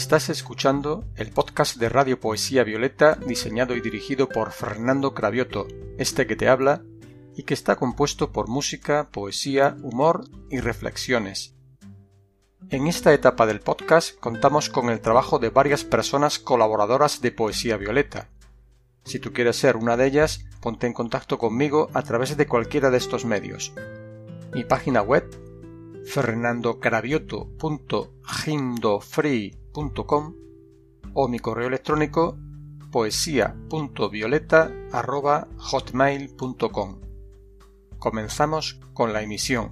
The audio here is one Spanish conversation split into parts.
Estás escuchando el podcast de Radio Poesía Violeta diseñado y dirigido por Fernando Cravioto, este que te habla, y que está compuesto por música, poesía, humor y reflexiones. En esta etapa del podcast contamos con el trabajo de varias personas colaboradoras de Poesía Violeta. Si tú quieres ser una de ellas, ponte en contacto conmigo a través de cualquiera de estos medios. Mi página web fernandocravioto.gindofree.com o mi correo electrónico poesía.violeta.hotmail.com. Comenzamos con la emisión.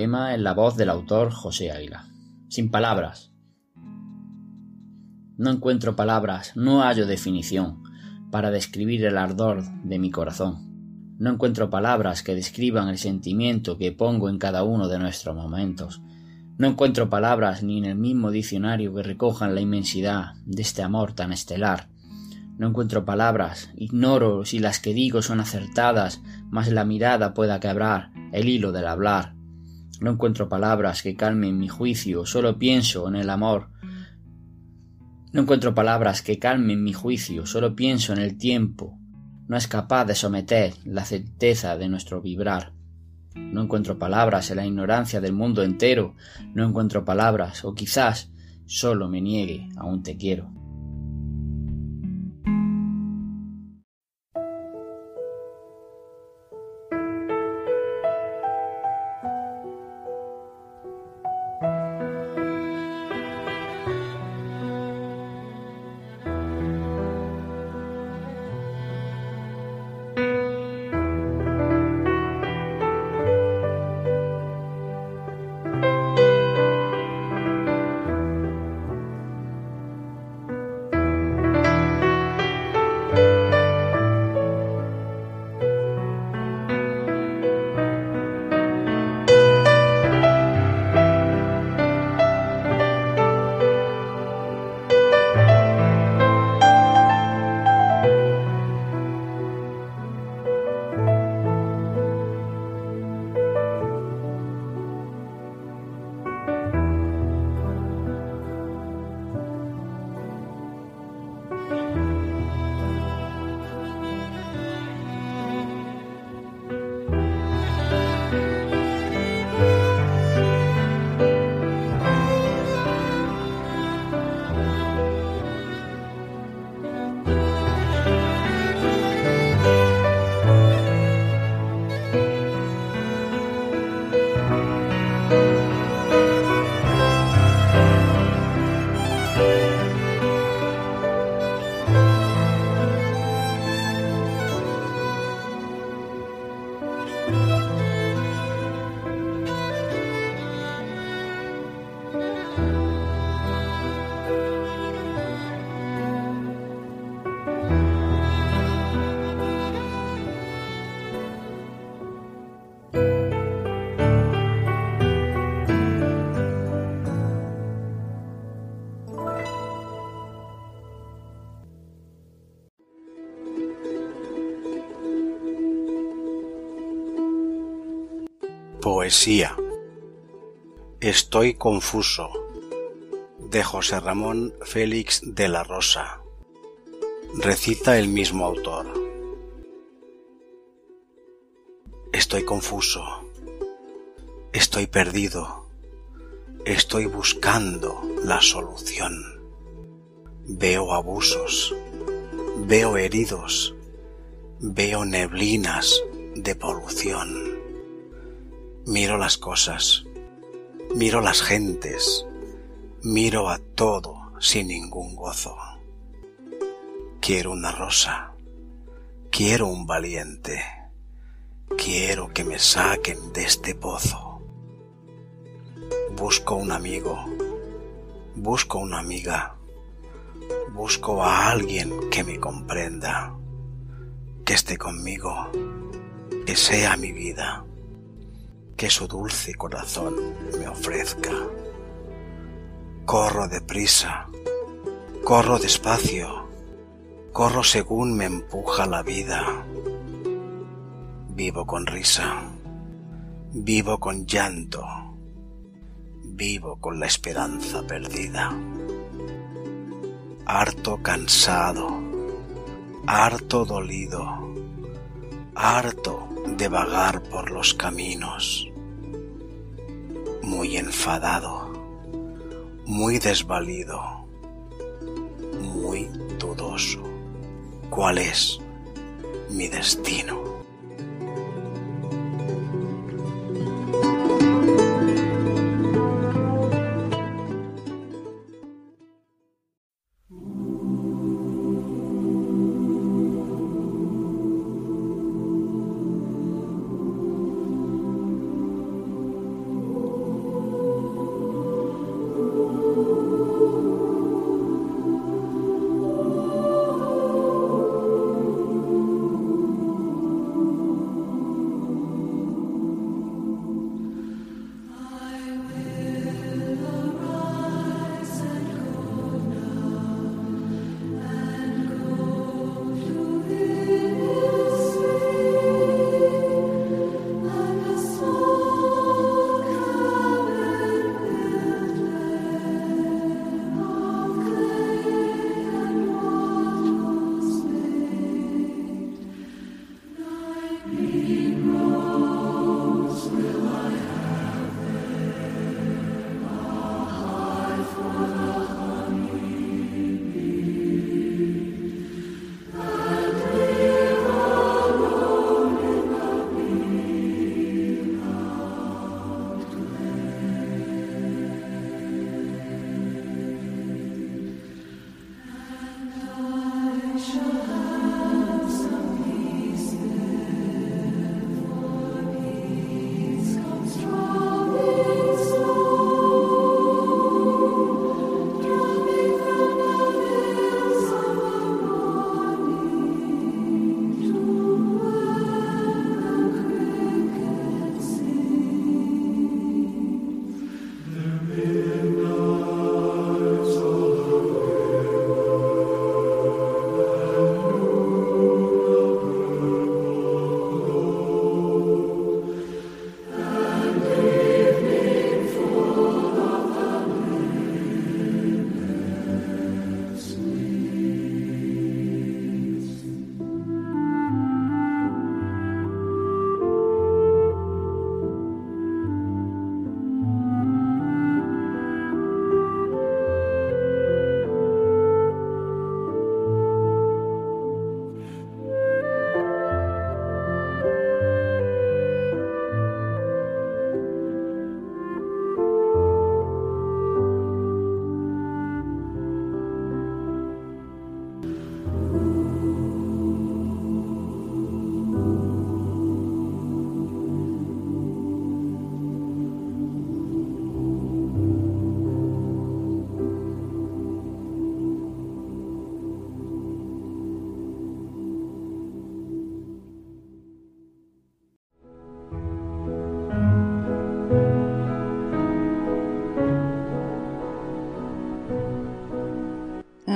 En la voz del autor José Águila. Sin palabras. No encuentro palabras, no hallo definición para describir el ardor de mi corazón. No encuentro palabras que describan el sentimiento que pongo en cada uno de nuestros momentos. No encuentro palabras ni en el mismo diccionario que recojan la inmensidad de este amor tan estelar. No encuentro palabras, ignoro si las que digo son acertadas, mas la mirada pueda quebrar el hilo del hablar. No encuentro palabras que calmen mi juicio, solo pienso en el amor. No encuentro palabras que calmen mi juicio, solo pienso en el tiempo. No es capaz de someter la certeza de nuestro vibrar. No encuentro palabras en la ignorancia del mundo entero. No encuentro palabras, o quizás solo me niegue, aún te quiero. Estoy confuso. De José Ramón Félix de la Rosa. Recita el mismo autor. Estoy confuso. Estoy perdido. Estoy buscando la solución. Veo abusos. Veo heridos. Veo neblinas de polución. Miro las cosas. Miro las gentes. Miro a todo sin ningún gozo. Quiero una rosa. Quiero un valiente. Quiero que me saquen de este pozo. Busco un amigo. Busco una amiga. Busco a alguien que me comprenda. Que esté conmigo. Que sea mi vida. Que su dulce corazón me ofrezca. Corro deprisa. Corro despacio. Corro según me empuja la vida Vivo con risa, vivo con llanto, vivo con la esperanza perdida. Harto cansado, harto dolido, harto de vagar por los caminos. Muy enfadado, muy desvalido, muy dudoso. ¿Cuál es mi destino?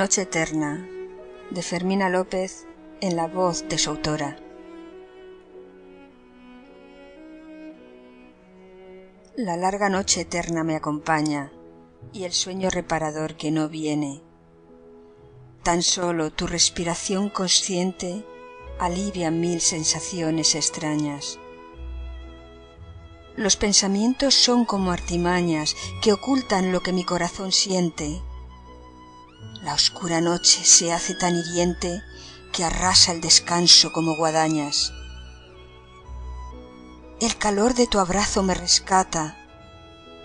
Noche Eterna de Fermina López en la voz de su autora. La larga noche eterna me acompaña y el sueño reparador que no viene. Tan solo tu respiración consciente alivia mil sensaciones extrañas. Los pensamientos son como artimañas que ocultan lo que mi corazón siente. La oscura noche se hace tan hiriente que arrasa el descanso como guadañas. El calor de tu abrazo me rescata,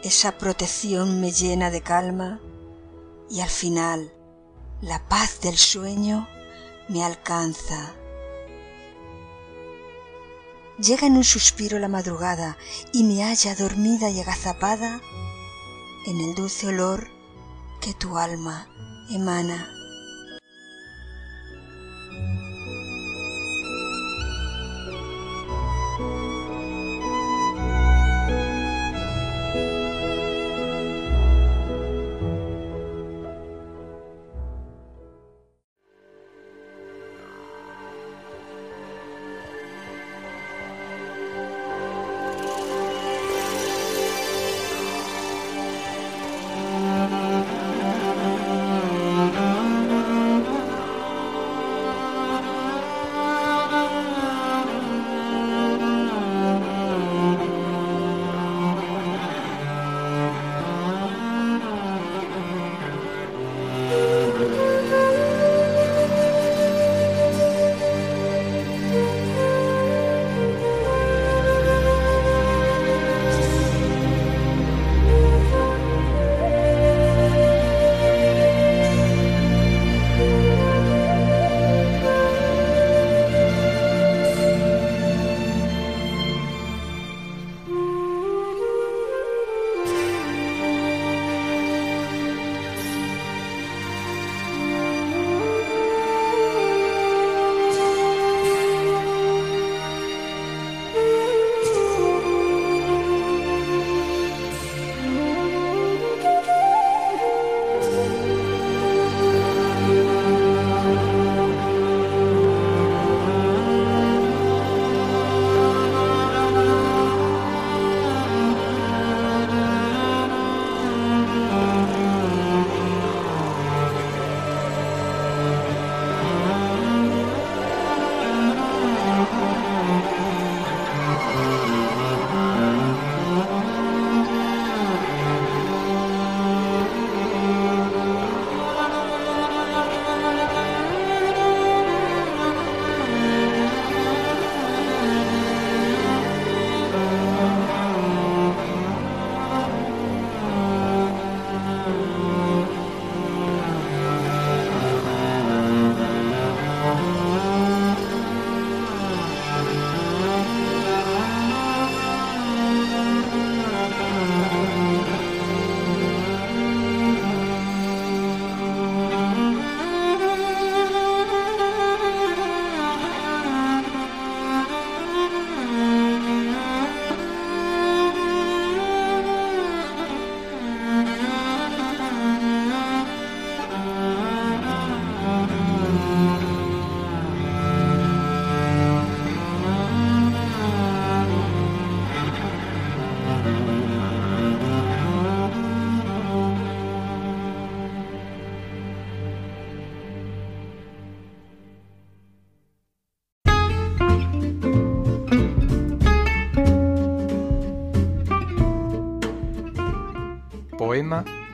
esa protección me llena de calma y al final la paz del sueño me alcanza llega en un suspiro la madrugada y me halla dormida y agazapada en el dulce olor que tu alma emana.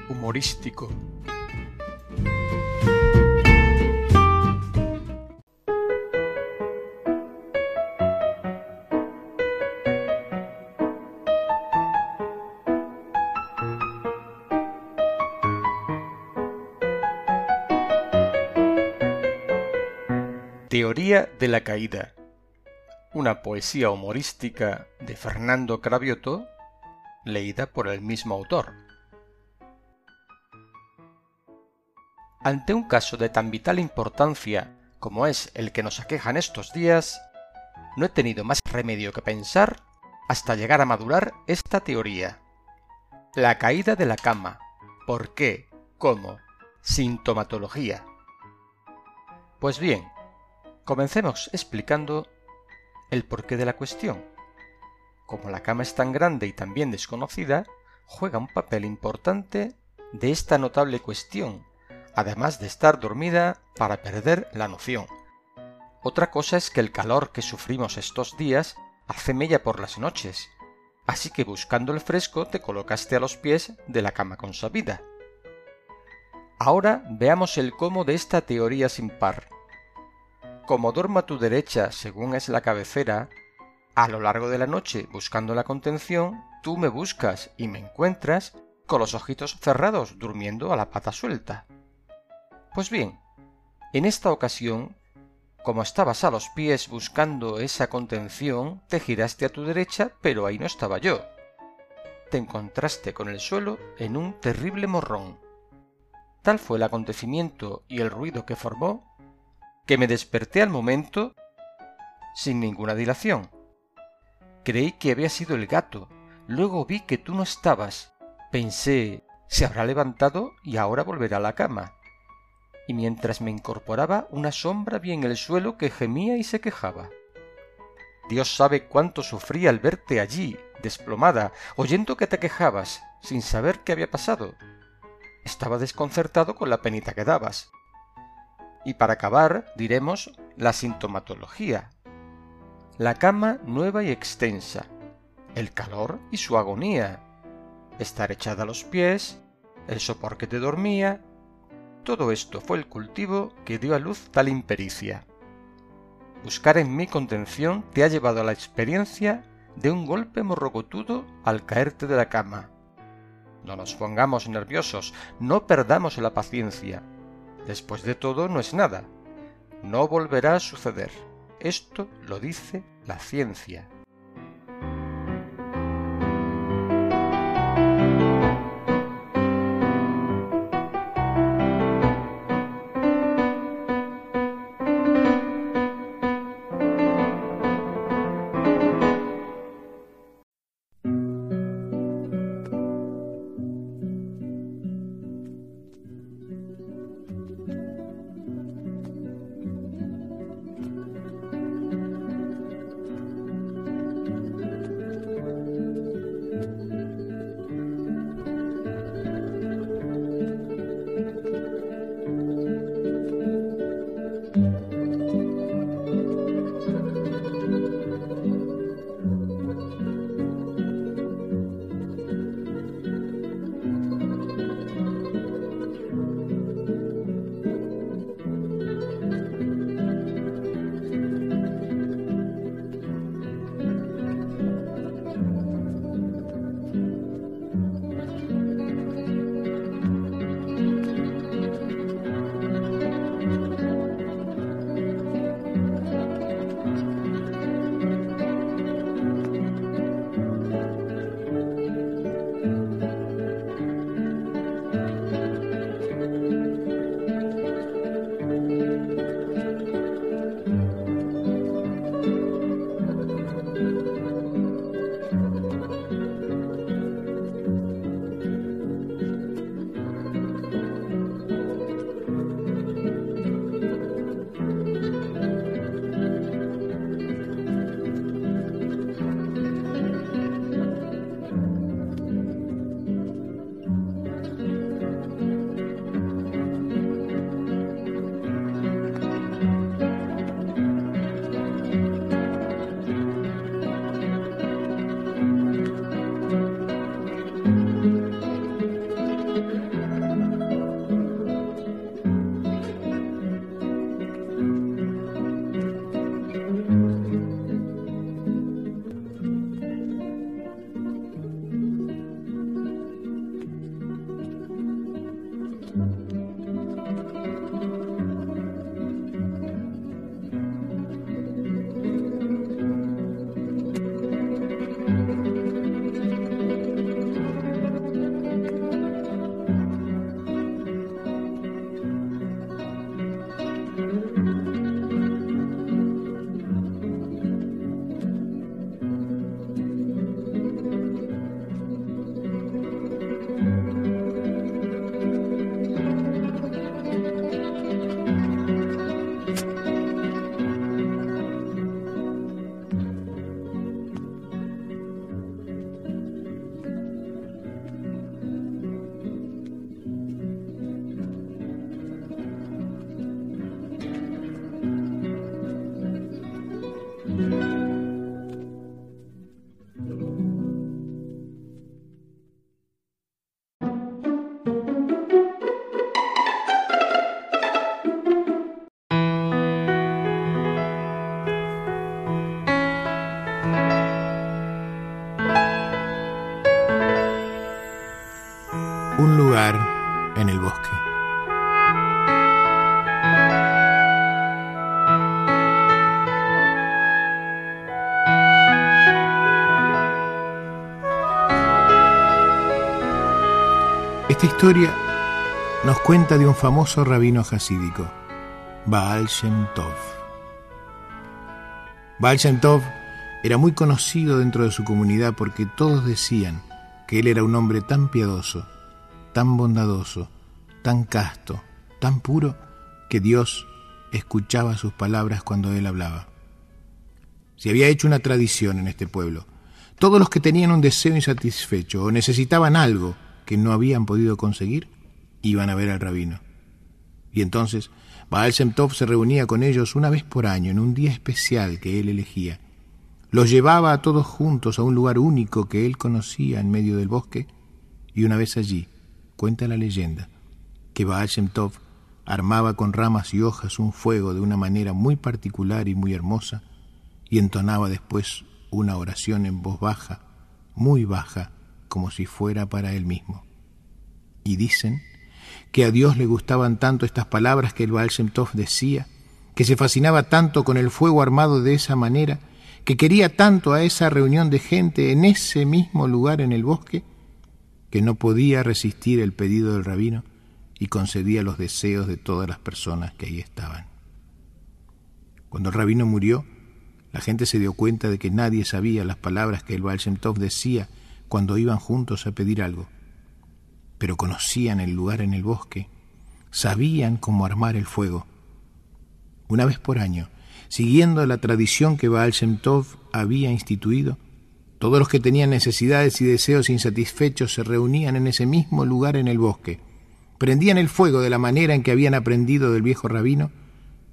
Humorístico. Teoría de la caída. Una poesía humorística de Fernando Cravioto, leída por el mismo autor. Ante un caso de tan vital importancia como es el que nos aqueja en estos días, no he tenido más remedio que pensar hasta llegar a madurar esta teoría. La caída de la cama. ¿Por qué? ¿Cómo? Sintomatología. Pues bien, comencemos explicando el porqué de la cuestión. como la cama es tan grande y también desconocida, juega un papel importante de esta notable cuestión, además de estar dormida para perder la noción. Otra cosa es que el calor que sufrimos estos días hace mella por las noches, así que buscando el fresco te colocaste a los pies de la cama consabida. Ahora veamos el cómo de esta teoría sin par. Como duermo a tu derecha según es la cabecera, a lo largo de la noche buscando la contención, tú me buscas y me encuentras con los ojitos cerrados durmiendo a la pata suelta. Pues bien, en esta ocasión, como estabas a los pies buscando esa contención, te giraste a tu derecha, pero ahí no estaba yo. Te encontraste con el suelo en un terrible morrón. Tal fue el acontecimiento y el ruido que formó, que me desperté al momento sin ninguna dilación. Creí que había sido el gato, luego vi que tú no estabas. Pensé, se habrá levantado y ahora volverá a la cama. Y mientras me incorporaba, una sombra vi en el suelo que gemía y se quejaba. Dios sabe cuánto sufrí al verte allí, desplomada, oyendo que te quejabas, sin saber qué había pasado. Estaba desconcertado con la penita que dabas. Y para acabar, diremos la sintomatología. La cama nueva y extensa, el calor y su agonía, estar echada a los pies, el sopor que te dormía, todo esto fue el cultivo que dio a luz tal impericia. Buscar en mí contención te ha llevado a la experiencia de un golpe morrocotudo al caerte de la cama, no nos pongamos nerviosos, no perdamos la paciencia. Después de todo no es nada. No volverá a suceder. Esto lo dice la ciencia. Esta historia nos cuenta de un famoso rabino hasídico, Baal Shem Tov. Baal Shem Tov era muy conocido dentro de su comunidad porque todos decían que él era un hombre tan piadoso, tan bondadoso, tan casto, tan puro, que Dios escuchaba sus palabras cuando él hablaba. Se había hecho una tradición en este pueblo. Todos los que tenían un deseo insatisfecho o necesitaban algo no habían podido conseguir, iban a ver al rabino. Y entonces Baal se reunía con ellos una vez por año en un día especial que él elegía. Los llevaba a todos juntos a un lugar único que él conocía en medio del bosque y una vez allí, cuenta la leyenda, que Baal armaba con ramas y hojas un fuego de una manera muy particular y muy hermosa y entonaba después una oración en voz baja, muy baja, como si fuera para él mismo. Y dicen que a Dios le gustaban tanto estas palabras que el Baal decía, que se fascinaba tanto con el fuego armado de esa manera, que quería tanto a esa reunión de gente en ese mismo lugar en el bosque, que no podía resistir el pedido del rabino y concedía los deseos de todas las personas que ahí estaban. Cuando el rabino murió, la gente se dio cuenta de que nadie sabía las palabras que el Baal decía cuando iban juntos a pedir algo, pero conocían el lugar en el bosque, sabían cómo armar el fuego. Una vez por año, siguiendo la tradición que Baal Shem Tov había instituido, todos los que tenían necesidades y deseos insatisfechos se reunían en ese mismo lugar en el bosque, prendían el fuego de la manera en que habían aprendido del viejo rabino,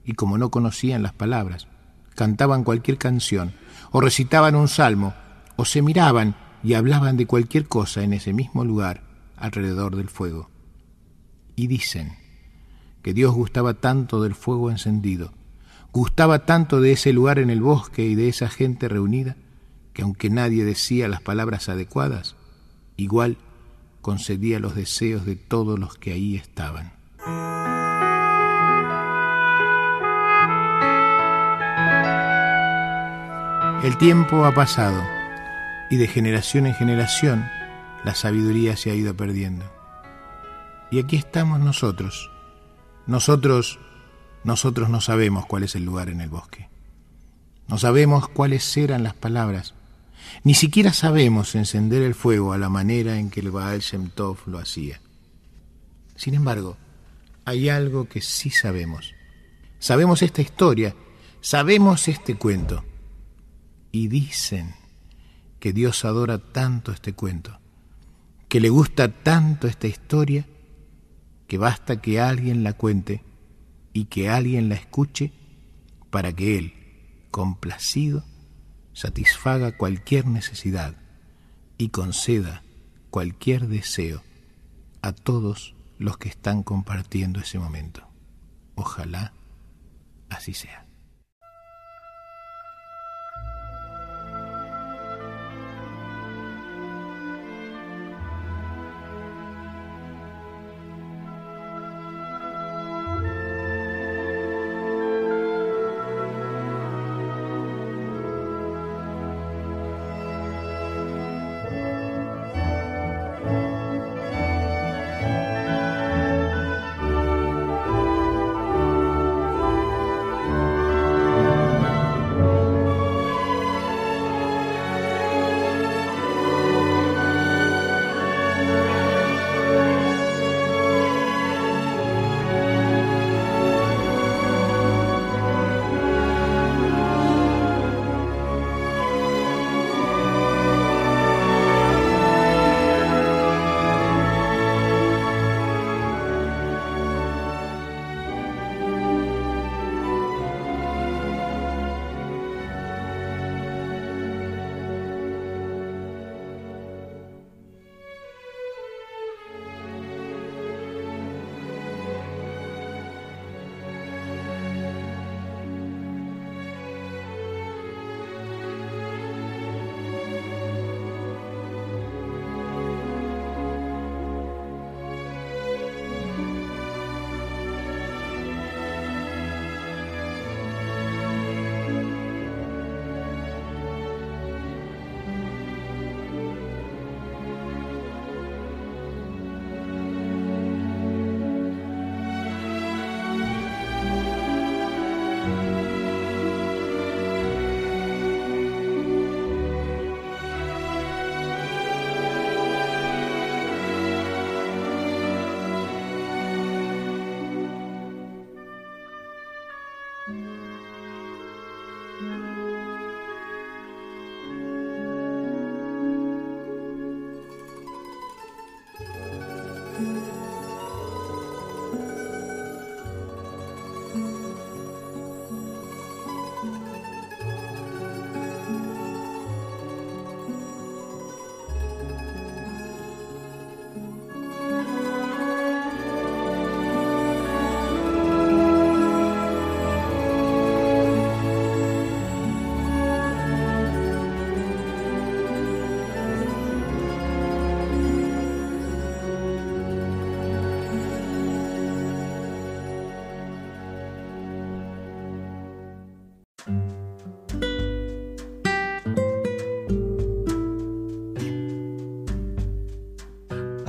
y como no conocían las palabras, cantaban cualquier canción, o recitaban un salmo, o se miraban y hablaban de cualquier cosa en ese mismo lugar alrededor del fuego. Y dicen que Dios gustaba tanto del fuego encendido, gustaba tanto de ese lugar en el bosque y de esa gente reunida, que aunque nadie decía las palabras adecuadas, igual concedía los deseos de todos los que ahí estaban. El tiempo ha pasado y de generación en generación la sabiduría se ha ido perdiendo. Y aquí estamos nosotros. Nosotros, nosotros no sabemos cuál es el lugar en el bosque. No sabemos cuáles eran las palabras. Ni siquiera sabemos encender el fuego a la manera en que el Baal Shem Tov lo hacía. Sin embargo, hay algo que sí sabemos. Sabemos esta historia, sabemos este cuento. Y dicen que Dios adora tanto este cuento, que le gusta tanto esta historia, que basta que alguien la cuente y que alguien la escuche para que Él, complacido, satisfaga cualquier necesidad y conceda cualquier deseo a todos los que están compartiendo ese momento. Ojalá así sea.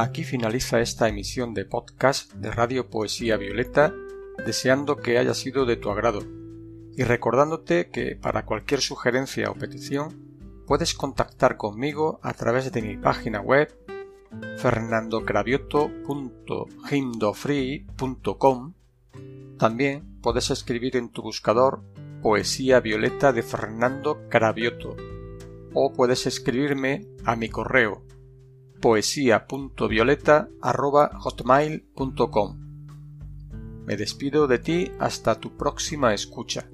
Aquí finaliza esta emisión de podcast de Radio Poesía Violeta, deseando que haya sido de tu agrado. Y recordándote que para cualquier sugerencia o petición puedes contactar conmigo a través de mi página web fernandocravioto.himdofree.com También puedes escribir en tu buscador Poesía Violeta de Fernando Cravioto o puedes escribirme a mi correo poesía.violeta.hotmail.com. Me despido de ti hasta tu próxima escucha.